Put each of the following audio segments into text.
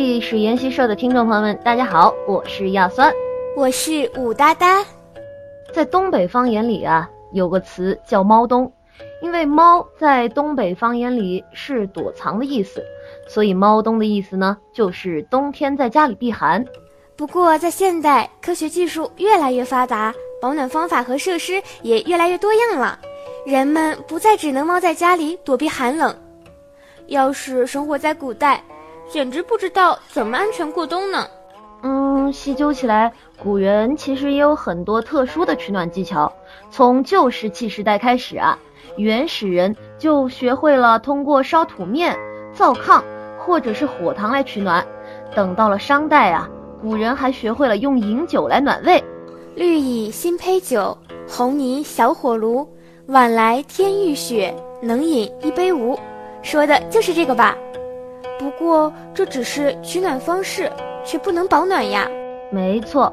历史研习社的听众朋友们，大家好，我是亚酸，我是武哒哒。在东北方言里啊，有个词叫“猫冬”，因为猫在东北方言里是躲藏的意思，所以“猫冬”的意思呢，就是冬天在家里避寒。不过在现代，科学技术越来越发达，保暖方法和设施也越来越多样了，人们不再只能猫在家里躲避寒冷。要是生活在古代，简直不知道怎么安全过冬呢。嗯，细究起来，古人其实也有很多特殊的取暖技巧。从旧石器时代开始啊，原始人就学会了通过烧土面、灶炕或者是火塘来取暖。等到了商代啊，古人还学会了用饮酒来暖胃。绿蚁新醅酒，红泥小火炉。晚来天欲雪，能饮一杯无。说的就是这个吧？不过这只是取暖方式，却不能保暖呀。没错。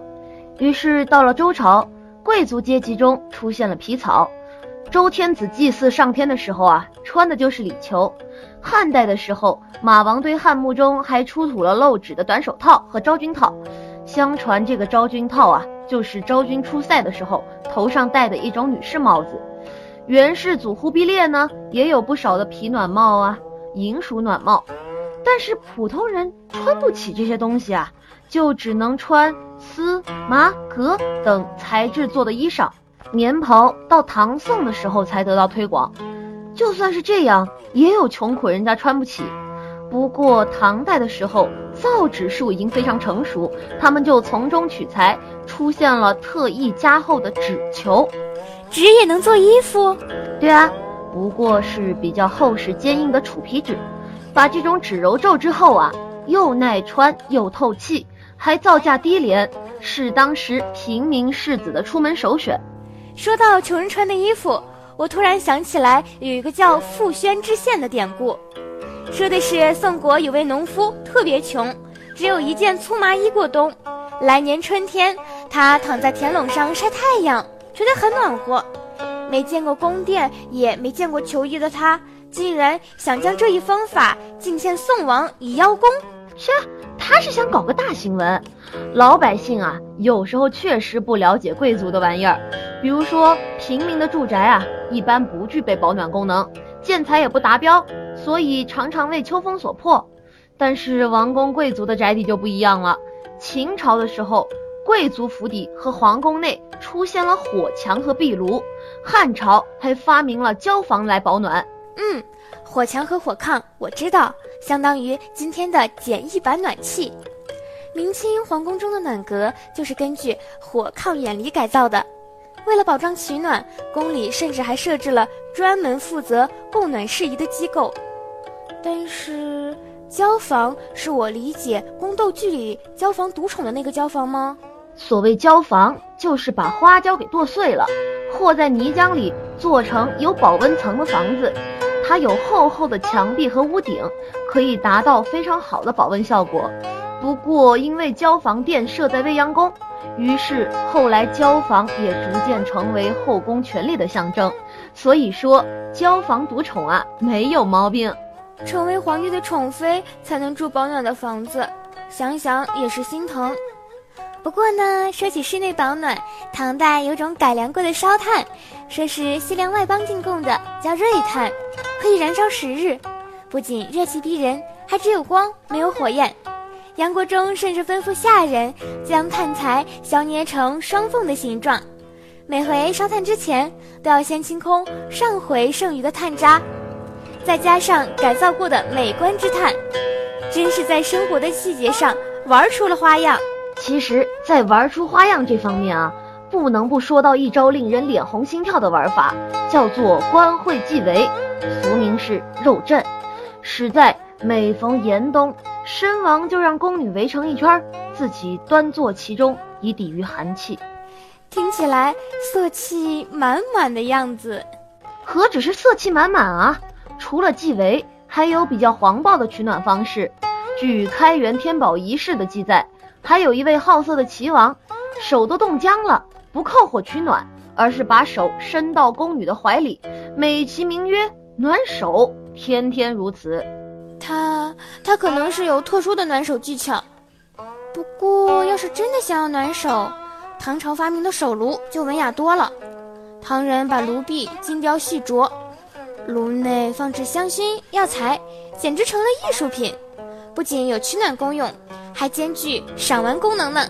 于是到了周朝，贵族阶级中出现了皮草。周天子祭祀上天的时候啊，穿的就是里裘。汉代的时候，马王堆汉墓中还出土了露指的短手套和昭君套。相传这个昭君套啊，就是昭君出塞的时候头上戴的一种女士帽子。元世祖忽必烈呢，也有不少的皮暖帽啊，银属暖帽，但是普通人穿不起这些东西啊，就只能穿丝、麻、革等材质做的衣裳。棉袍到唐宋的时候才得到推广，就算是这样，也有穷苦人家穿不起。不过唐代的时候，造纸术已经非常成熟，他们就从中取材，出现了特意加厚的纸球。纸也能做衣服？对啊，不过是比较厚实坚硬的楚皮纸。把这种纸揉皱之后啊，又耐穿又透气，还造价低廉，是当时平民士子的出门首选。说到穷人穿的衣服，我突然想起来有一个叫“富宣知县”的典故，说的是宋国有位农夫特别穷，只有一件粗麻衣过冬。来年春天，他躺在田垄上晒太阳。觉得很暖和，没见过宫殿，也没见过球衣的他，竟然想将这一方法进献宋王以邀功。切，他是想搞个大新闻。老百姓啊，有时候确实不了解贵族的玩意儿。比如说，平民的住宅啊，一般不具备保暖功能，建材也不达标，所以常常为秋风所破。但是王公贵族的宅邸就不一样了。秦朝的时候。贵族府邸和皇宫内出现了火墙和壁炉，汉朝还发明了交房来保暖。嗯，火墙和火炕我知道，相当于今天的简易版暖气。明清皇宫中的暖阁就是根据火炕远离改造的。为了保障取暖，宫里甚至还设置了专门负责供暖事宜的机构。但是，交房是我理解宫斗剧里交房独宠的那个交房吗？所谓交房，就是把花椒给剁碎了，和在泥浆里做成有保温层的房子。它有厚厚的墙壁和屋顶，可以达到非常好的保温效果。不过，因为交房殿设在未央宫，于是后来交房也逐渐成为后宫权力的象征。所以说，交房独宠啊，没有毛病。成为皇帝的宠妃才能住保暖的房子，想想也是心疼。不过呢，说起室内保暖，唐代有种改良过的烧炭，说是西凉外邦进贡的，叫瑞炭，可以燃烧十日，不仅热气逼人，还只有光没有火焰。杨国忠甚至吩咐下人将炭材削捏成双凤的形状，每回烧炭之前都要先清空上回剩余的炭渣，再加上改造过的美观之炭，真是在生活的细节上玩出了花样。其实，在玩出花样这方面啊，不能不说到一招令人脸红心跳的玩法，叫做官会祭围，俗名是肉阵。实在每逢严冬，身王就让宫女围成一圈，自己端坐其中，以抵御寒气。听起来色气满满的样子，何止是色气满满啊！除了祭围，还有比较黄暴的取暖方式。据开元天宝遗事的记载。还有一位好色的齐王，手都冻僵了，不靠火取暖，而是把手伸到宫女的怀里，美其名曰暖手，天天如此。他啊，它可能是有特殊的暖手技巧。不过，要是真的想要暖手，唐朝发明的手炉就文雅多了。唐人把炉壁精雕细琢，炉内放置香薰药材，简直成了艺术品。不仅有取暖功用，还兼具赏玩功能呢。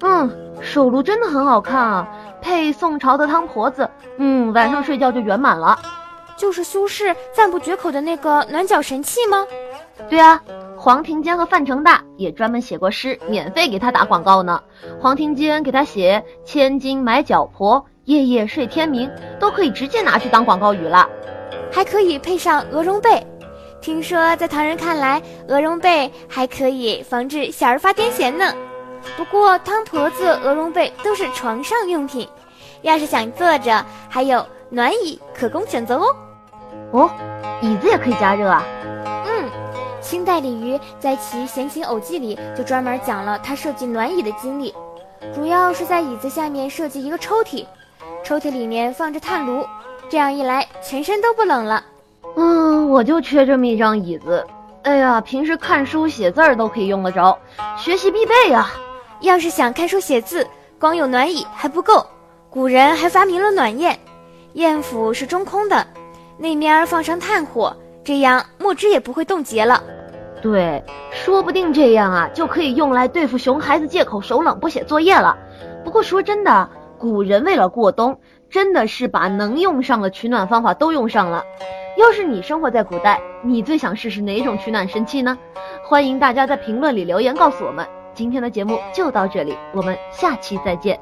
嗯，手炉真的很好看啊，配宋朝的汤婆子，嗯，晚上睡觉就圆满了。就是苏轼赞不绝口的那个暖脚神器吗？对啊，黄庭坚和范成大也专门写过诗，免费给他打广告呢。黄庭坚给他写“千金买脚婆，夜夜睡天明”，都可以直接拿去当广告语了。还可以配上鹅绒被，听说在唐人看来，鹅绒被还可以防止小儿发癫痫呢。不过汤婆子、鹅绒被都是床上用品，要是想坐着，还有暖椅可供选择哦。哦，椅子也可以加热啊。嗯，清代李渔在其《闲情偶记》里就专门讲了他设计暖椅的经历，主要是在椅子下面设计一个抽屉，抽屉里面放着炭炉，这样一来全身都不冷了。嗯，我就缺这么一张椅子。哎呀，平时看书写字儿都可以用得着，学习必备呀。要是想看书写字，光有暖椅还不够，古人还发明了暖砚，砚府是中空的。那面儿放上炭火，这样墨汁也不会冻结了。对，说不定这样啊，就可以用来对付熊孩子借口手冷不写作业了。不过说真的，古人为了过冬，真的是把能用上的取暖方法都用上了。要是你生活在古代，你最想试试哪种取暖神器呢？欢迎大家在评论里留言告诉我们。今天的节目就到这里，我们下期再见。